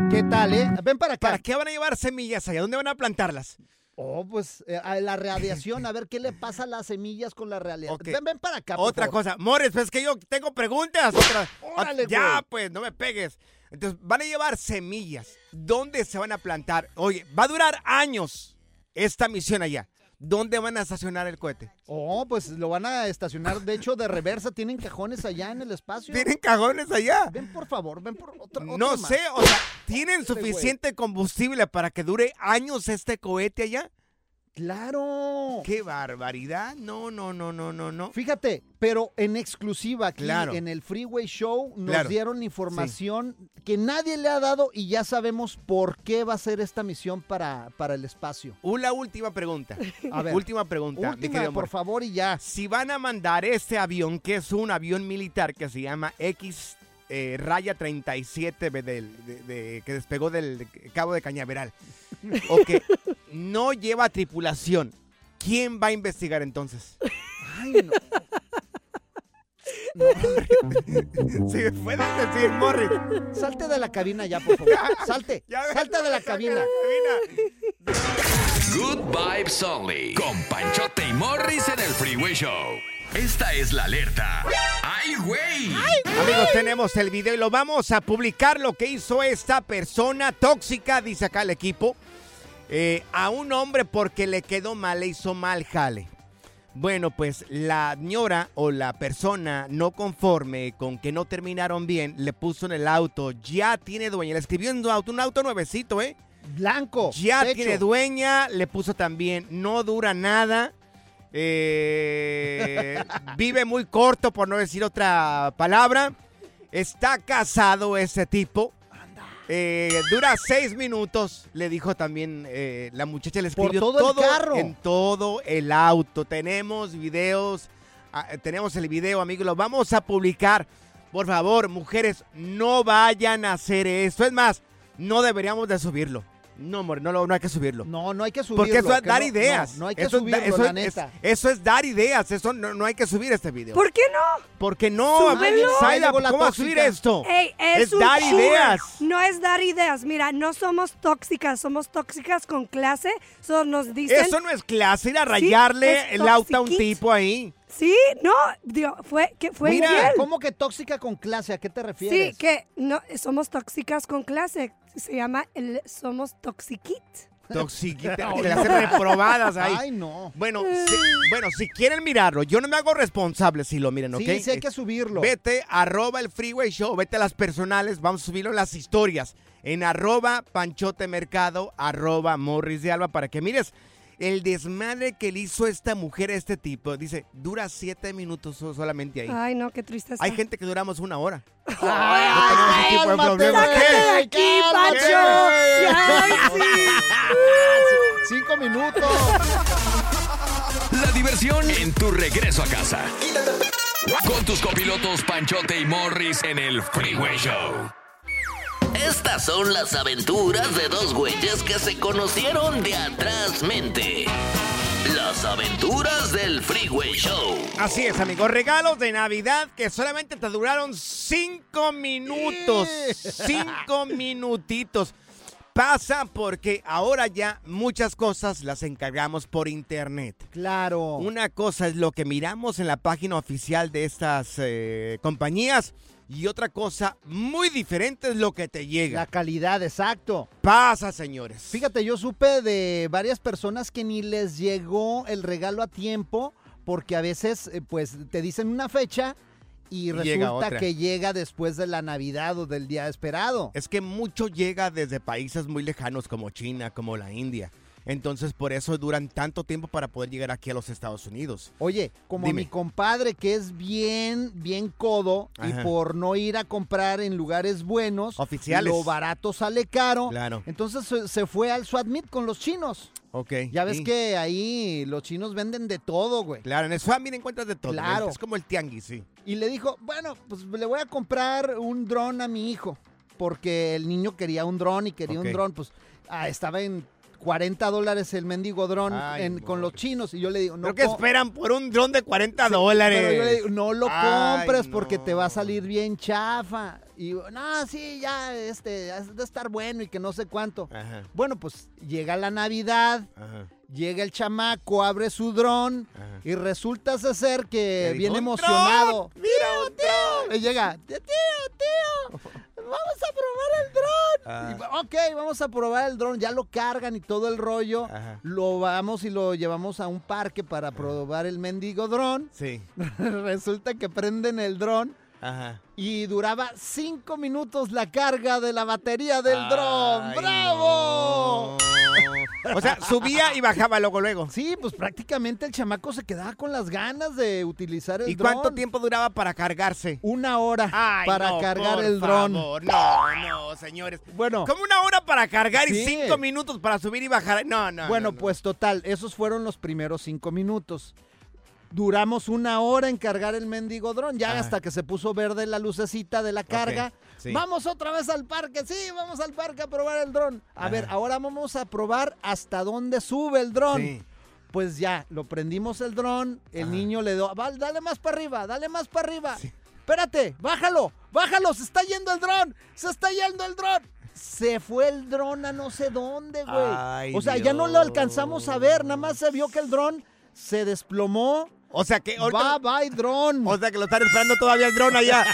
¿Qué tal, eh? Ven para acá. ¿Para qué van a llevar semillas allá? ¿Dónde van a plantarlas? Oh, pues eh, a la radiación, a ver qué le pasa a las semillas con la radiación. Ven, ven para acá. por Otra favor. cosa. Morris, pues es que yo tengo preguntas. Otra. Órale, ya, pues, no me pegues. Entonces, van a llevar semillas. ¿Dónde se van a plantar? Oye, va a durar años esta misión allá. ¿Dónde van a estacionar el cohete? Oh, pues lo van a estacionar, de hecho, de reversa. Tienen cajones allá en el espacio. ¿Tienen cajones allá? Ven, por favor, ven por otro. No otro más. sé, o sea, ¿tienen güey. suficiente combustible para que dure años este cohete allá? Claro. ¡Qué barbaridad! No, no, no, no, no, no. Fíjate, pero en exclusiva aquí Claro. en el Freeway Show nos Claro. dieron la información que nadie le ha dado y ya sabemos por qué va a ser esta misión para, para el espacio. Una última pregunta. (laughs) A ver. Última pregunta. Última, por favor, y ya. Si van a mandar este avión, que es un avión militar que se llama X eh, Raya 37 de- del- de- de- que despegó del Cabo de Cañaveral, o que no lleva tripulación, ¿quién va a investigar entonces? Ay, no. Si me puedes decir, Morris. Salte de la cabina ya, por favor. (laughs) Salte. Salte de la cabina. Good Vibes Only. Con Panchote y Morris en el Freeway Show. Esta es la alerta. ¡Ay, güey! Amigos, tenemos el video y lo vamos a publicar lo que hizo esta persona tóxica, dice acá el equipo, eh, a un hombre porque le quedó mal, le hizo mal jale. Bueno, pues la señora o la persona no conforme con que no terminaron bien, le puso en el auto, ya tiene dueña, le escribió en su auto, un auto nuevecito, ¿eh? Blanco. Ya techo. tiene dueña, le puso también, no dura nada. eh, (laughs) vive muy corto, por no decir otra palabra. Está casado ese tipo. Eh, dura seis minutos, le dijo también eh, la muchacha, le Por escribió todo el carro. en todo el auto. Tenemos videos, ah, tenemos el video, amigos, lo vamos a publicar. Por favor, mujeres, no vayan a hacer esto. Es más, no deberíamos de subirlo. No, amor, no, lo- no hay que subirlo. No, no hay que subirlo. Porque eso es dar no- ideas. No, no hay que Eso subirlo, eso la neta. es- eso es dar ideas. Eso no, no hay que subir este video. ¿Por qué no? Porque no, la ¿cómo va a subir esto? Ey, es, es un dar ideas. No es dar ideas. Mira, no somos tóxicas, somos tóxicas con clase. So nos dicen. Eso no es clase, ir a rayarle es el auto a un tipo ahí. Sí, no, dio- fue que fue Mira, infiel. ¿cómo que tóxica con clase? ¿A qué te refieres? Sí, que no somos tóxicas con clase. Se llama el somos toxiquit. Toxiquita, (laughs) que le hacen reprobadas ahí. Ay, no. Bueno, si, bueno, si quieren mirarlo, yo no me hago responsable si lo miren, ¿ok? Sí, sí hay que subirlo. Vete, arroba el Freeway Show, vete a las personales, vamos a subirlo en las historias, en arroba Panchote Mercado, arroba Morris de Alba, para que mires el desmadre que le hizo esta mujer a este tipo. Dice, dura siete minutos so- solamente ahí. Ay, no, qué tristeza. Hay gente que duramos una hora. (laughs) Ay, No tenemos ese tipo de cálmate, problemas. güey. ¿Qué? aquí. Pancho! Ay, (laughs) Cinco minutos. (laughs) La diversión en tu regreso a casa. Con tus copilotos Panchote y Morris en el Freeway Show. Estas son las aventuras de dos güeyes que se conocieron de atrás mente. Las aventuras del Freeway Show. Así es, amigos. Regalos de Navidad que solamente te duraron cinco minutos. Cinco minutitos. Pasa porque ahora ya muchas cosas las encargamos por internet. Claro. Una cosa es lo que miramos en la página oficial de estas eh, compañías y otra cosa muy diferente es lo que te llega. La calidad, exacto. Pasa, señores. Fíjate, yo supe de varias personas que ni les llegó el regalo a tiempo porque a veces eh, pues te dicen una fecha y llega resulta que llega después de la Navidad o del día esperado. Es que mucho llega desde países muy lejanos como China, como la India. Entonces por eso duran tanto tiempo para poder llegar aquí a los Estados Unidos. Oye, como Dime. mi compadre que es bien, bien codo Ajá. y por no ir a comprar en lugares buenos, Oficiales. lo barato sale caro. Claro. Entonces se, fue al Swap Meet con los chinos. Ok. Ya ves sí. que ahí los chinos venden de todo, güey. Claro, en el Swap Meet encuentras de todo. Claro. Es como el tianguis, sí. Y le dijo, bueno, pues le voy a comprar un dron a mi hijo. Porque el niño quería un dron y quería un dron. Pues ah, estaba en 40 dólares el mendigo dron en- con los chinos. Y yo le digo, no. ¿Pero qué co- esperan por un dron de 40 Sí, dólares? Pero yo le digo, no lo Ay, compres no. porque te va a salir bien chafa. Y no, sí, ya, este, has de estar bueno y que no sé cuánto. Ajá, Bueno, pues llega la Navidad, ajá. Llega el chamaco, abre su dron Ajá. y resulta ser que viene "Un emocionado. mira, un tío! Y llega, tío, tío, vamos a probar el dron. Ah. Ok, vamos a probar el dron, ya lo cargan y todo el rollo. Ajá. Lo vamos y lo llevamos a un parque para probar el mendigo dron. Sí. (laughs) Resulta que prenden el dron Ajá. y duraba cinco minutos la carga de la batería del dron. ¡Bravo! no. O sea, subía y bajaba luego, luego. Sí, pues prácticamente el chamaco se quedaba con las ganas de utilizar el ¿Y dron. cuánto tiempo duraba para cargarse? Una hora Ay, para no, cargar por el dron. favor. No, no, señores. Bueno, Como una hora para cargar y cinco minutos para subir y bajar. No, no. bueno, no, no. pues total, esos fueron los primeros cinco minutos. Duramos una hora en cargar el mendigo dron, ya Ajá. hasta que se puso verde la lucecita de la carga. Sí. Vamos otra vez al parque, sí, vamos al parque a probar el dron. A ver, ahora vamos a probar hasta dónde sube el dron. Sí. Pues ya, lo prendimos el dron, el niño le dio, "Val, dale más para arriba, dale más para arriba. Espérate, bájalo, bájalo, se está yendo el dron, se está yendo el dron. Se fue el dron a no sé dónde, güey. Ay, o sea, ya no lo alcanzamos a ver, nada más se vio que el dron se desplomó. O sea que Va, bye, dron. O sea que lo están esperando todavía el dron allá.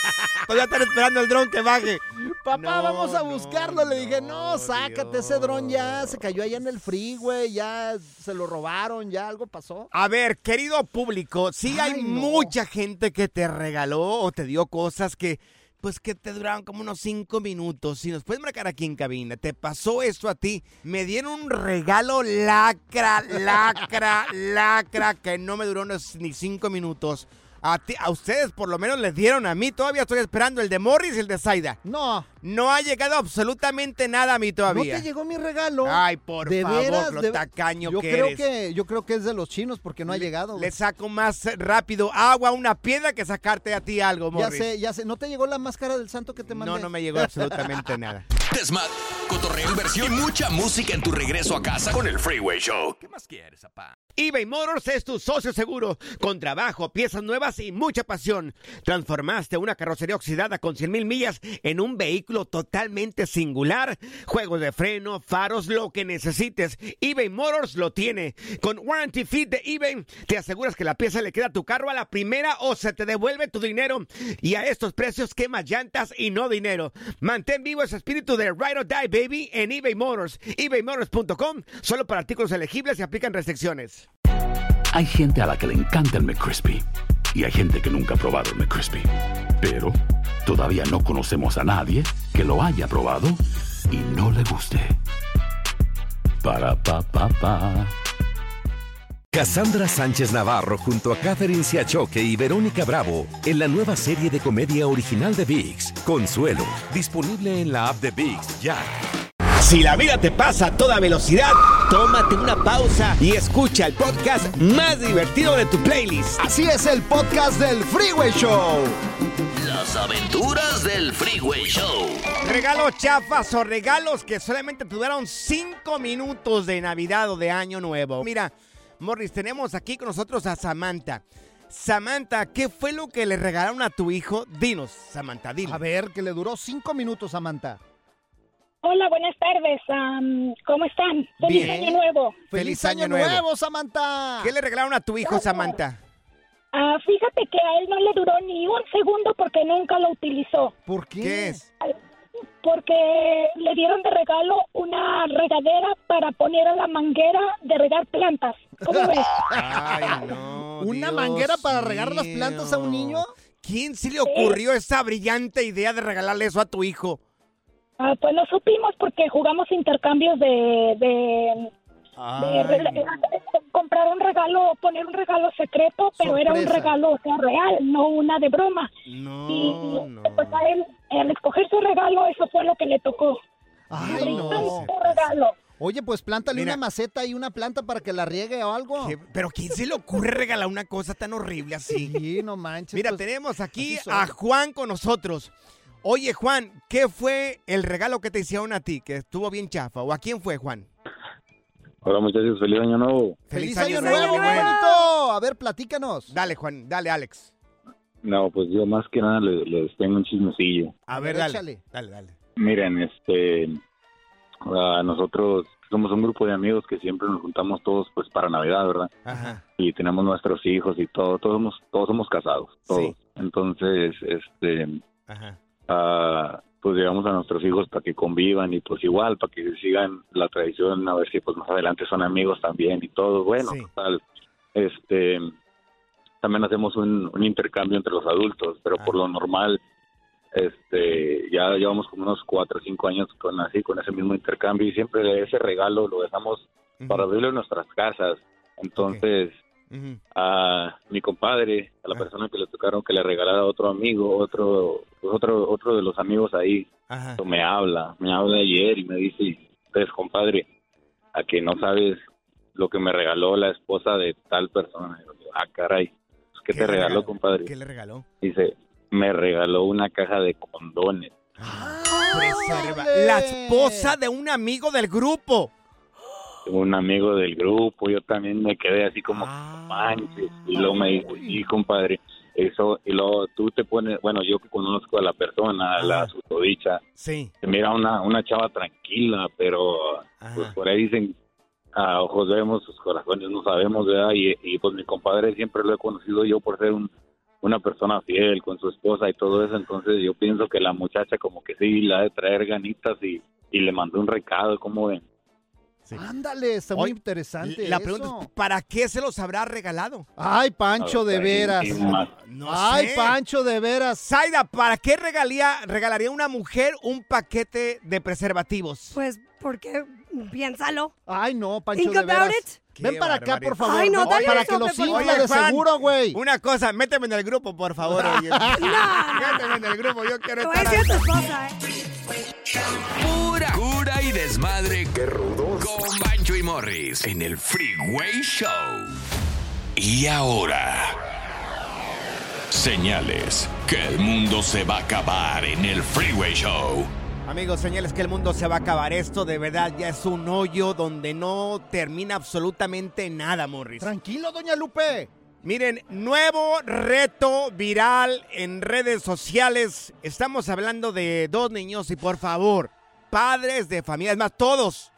todavía están esperando el dron que baje. Papá, No, vamos a no, buscarlo. Le dije, no, sácate ese dron ya. Se cayó allá en el freeway, ya se lo robaron, ya algo pasó. A ver, querido público, sí hay Ay, no. mucha gente que te regaló o te dio cosas que, pues que te duraron como unos cinco minutos. Si nos puedes marcar aquí en cabina, ¿te pasó esto a ti? Me dieron un regalo lacra, lacra, (laughs) lacra, que no me duró ni cinco minutos. A, ti- a ustedes por lo menos les dieron a mí. Todavía estoy esperando el de Morris y el de Zaida. No. No ha llegado absolutamente nada a mí ¿No todavía. te llegó mi regalo? Ay, por de favor, veras, lo de- tacaño yo que creo eres. que Yo creo que es de los chinos porque no ha llegado. Le saco más rápido agua a una piedra que sacarte a ti algo, Ya Morris. sé, ya sé. ¿No te llegó la máscara del santo que te mandé? No, no me llegó absolutamente nada. (laughs) Desmad, cotorreo, inversión y mucha música en tu regreso a casa con el Freeway Show. ¿Qué más quieres, papá? eBay Motors es tu socio seguro. Con trabajo, piezas nuevas y mucha pasión. Transformaste una carrocería oxidada con 100 mil millas en un vehículo totalmente singular. Juegos de freno, faros, lo que necesites. eBay Motors lo tiene. Con Warranty Fit de eBay, te aseguras que la pieza le queda a tu carro a la primera o se te devuelve tu dinero. Y a estos precios, quema llantas y no dinero. Mantén vivo ese espíritu de Ride or Die, baby, en eBay Motors. ebaymotors.com, solo para artículos elegibles y aplican restricciones. Hay gente a la que le encanta el McCrispy y hay gente que nunca ha probado el McCrispy. Pero todavía no conocemos a nadie que lo haya probado y no le guste. Para pa pa pa. Cassandra Sánchez Navarro junto a Catherine Siachoque y Verónica Bravo en la nueva serie de comedia original de VIX, Consuelo, disponible en la app de VIX ya. Si la vida te pasa a toda velocidad, tómate una pausa y escucha el podcast más divertido de tu playlist. Así es el podcast del Freeway Show. Las aventuras del Freeway Show. Regalos chafas o regalos que solamente tuvieron cinco minutos de Navidad o de Año Nuevo. Mira, Morris, tenemos aquí con nosotros a Samantha. Samantha, ¿qué fue lo que le regalaron a tu hijo? Dinos, Samantha, dile. A ver, que le duró cinco minutos, Samantha. Hola, buenas tardes. am, ¿Cómo están? Feliz Bien. año nuevo. Feliz año nuevo. Samantha. ¿Qué le regalaron a tu hijo, Samantha? Ah, fíjate que a él no le duró ni un segundo porque nunca lo utilizó. ¿Por qué? ¿Qué es? Porque le dieron de regalo una regadera para poner a la manguera de regar plantas. ¿Cómo ves? Ay, (laughs) no. ¿Una Dios manguera para regar las plantas a un niño? ¿Quién se le ocurrió esa brillante idea de regalarle eso a tu hijo? Ah, pues no supimos porque jugamos intercambios de, de, de Ay, re- comprar un regalo, poner un regalo secreto, pero era un regalo o sea, real, no una de broma. No, y pues a él, al escoger su regalo, eso fue lo que le tocó. Ay, no. Su regalo. Oye, pues plántale Mira. una maceta y una planta para que la riegue o algo. ¿Qué? ¿Pero quién se le ocurre regalar una cosa tan horrible así? Sí, no manches. Mira, pues, tenemos aquí a Juan con nosotros. Oye, Juan, ¿qué fue el regalo que te hicieron a ti, que estuvo bien chafa? ¿O a quién fue, Juan? Hola muchachos, feliz año nuevo. ¡Feliz año nuevo, bonito! A ver, platícanos. Dale, Juan, dale, Alex. No, pues yo más que nada les, les tengo un chismecillo. A ver, dale. échale. Dale, dale. Miren, este, nosotros somos un grupo de amigos que siempre nos juntamos todos pues para Navidad, ¿verdad? Ajá. Y tenemos nuestros hijos y todo, todos somos, todos somos casados, todos. Sí. Entonces, este, Ajá. ah, pues llevamos a nuestros hijos para que convivan y pues igual, para que sigan la tradición, a ver si pues más adelante son amigos también y todo. Bueno, Sí. total, este, también hacemos un, un intercambio entre los adultos, pero por lo normal, este, ya llevamos como unos cuatro o cinco años con así, con ese mismo intercambio y siempre ese regalo lo dejamos para abrirlo en nuestras casas. Entonces, a mi compadre, a la Ah. persona que le tocaron que le regalara a otro amigo, otro, pues, otro, otro de los amigos ahí, me habla, me habla ayer y me dice, pues compadre, a que no sabes lo que me regaló la esposa de tal persona. Y yo, ah, caray, ¿qué, ¿Qué te regaló, regaló? compadre? ¿Qué le regaló? Dice, me regaló una caja de condones. Preserva. La esposa de un amigo del grupo. un amigo del grupo, yo también me quedé así como, manches, y luego me dijo, sí, compadre, eso, y luego tú te pones, bueno, yo que conozco a la persona, a la susodicha, Sí. se mira una, una chava tranquila, pero pues por ahí dicen, a ojos vemos, sus corazones no sabemos, ¿verdad? Y, y pues mi compadre siempre lo he conocido yo por ser un, una persona fiel con su esposa y todo eso, entonces yo pienso que la muchacha como que sí la de traer ganitas y, y le mandó un recado, ¿cómo ven? Ándale, está muy Oye, interesante La eso. pregunta es, ¿para qué se los habrá regalado? Ay, Pancho, de veras. No Ay, sé. Pancho, de veras. Zaida, ¿para qué regalía, regalaría una mujer un paquete de preservativos? Pues, porque piénsalo. Ay, no, Pancho, Think de about veras. it. Ven para acá, por favor. Ay, no, ven dale para un que los sope, por infla favor. de seguro, güey. Una cosa, méteme en el grupo, por favor. Oye. (laughs) méteme en el grupo, yo quiero Te voy a estar decir a ahí. esposa, ¿eh? Pura cura y desmadre. ¡Qué rudos! Con Bancho y Morris en el Freeway Show. Y ahora. Señales que el mundo se va a acabar en el Freeway Show. Amigos, señales que el mundo se va a acabar. Esto de verdad ya es un hoyo donde no termina absolutamente nada, Morris. Tranquilo, doña Lupe. Miren, nuevo reto viral en redes sociales. Estamos hablando de dos niños y por favor, padres de familia, es más, todos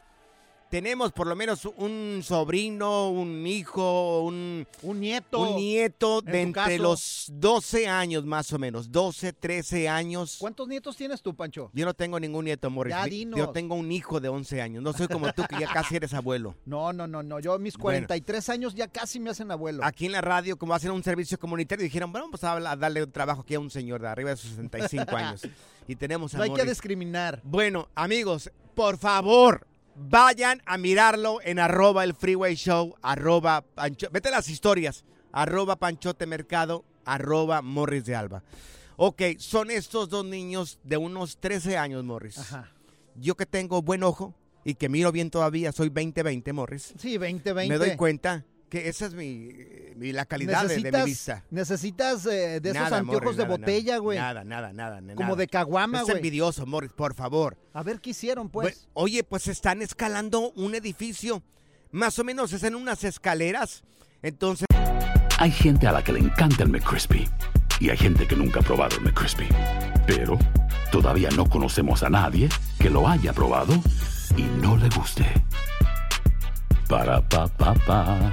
tenemos por lo menos un sobrino, un hijo, un, un nieto. Un nieto de entre los 12 años más o menos, 12, 13 años. ¿Cuántos nietos tienes tú, Pancho? Yo no tengo ningún nieto, Morris. Ya, dinos. Yo tengo un hijo de 11 años. No soy como tú que ya casi eres abuelo. (laughs) No, no, no, no. Yo mis Bueno. 43 años ya casi me hacen abuelo. Aquí en la radio, como hacen un servicio comunitario, dijeron, bueno, vamos a darle un trabajo aquí a un señor de arriba de sus 65 (laughs) años. Y tenemos a No hay que discriminar. Bueno, amigos, por favor, vayan a mirarlo en arroba el freeway show, arroba pancho, vete las historias, arroba panchote mercado, arroba morris de alba. Ok, son estos dos niños de unos 13 años, Morris. Ajá. Yo que tengo buen ojo y que miro bien todavía, soy 20-20, Morris. Sí, 2020. Me doy cuenta que esa es mi, mi- la calidad de, de mi vista. Necesitas eh, de esos anteojos Morris, de nada, botella, güey. Nada, nada, nada. Como nada. de caguama, Es güey. envidioso, Morris, por favor. A ver qué hicieron, pues. Oye, pues están escalando un edificio. Más o menos es en unas escaleras. Entonces. Hay gente a la que le encanta el McCrispy y hay gente que nunca ha probado el McCrispy. Pero todavía no conocemos a nadie que lo haya probado y no le guste. Para pa pa pa.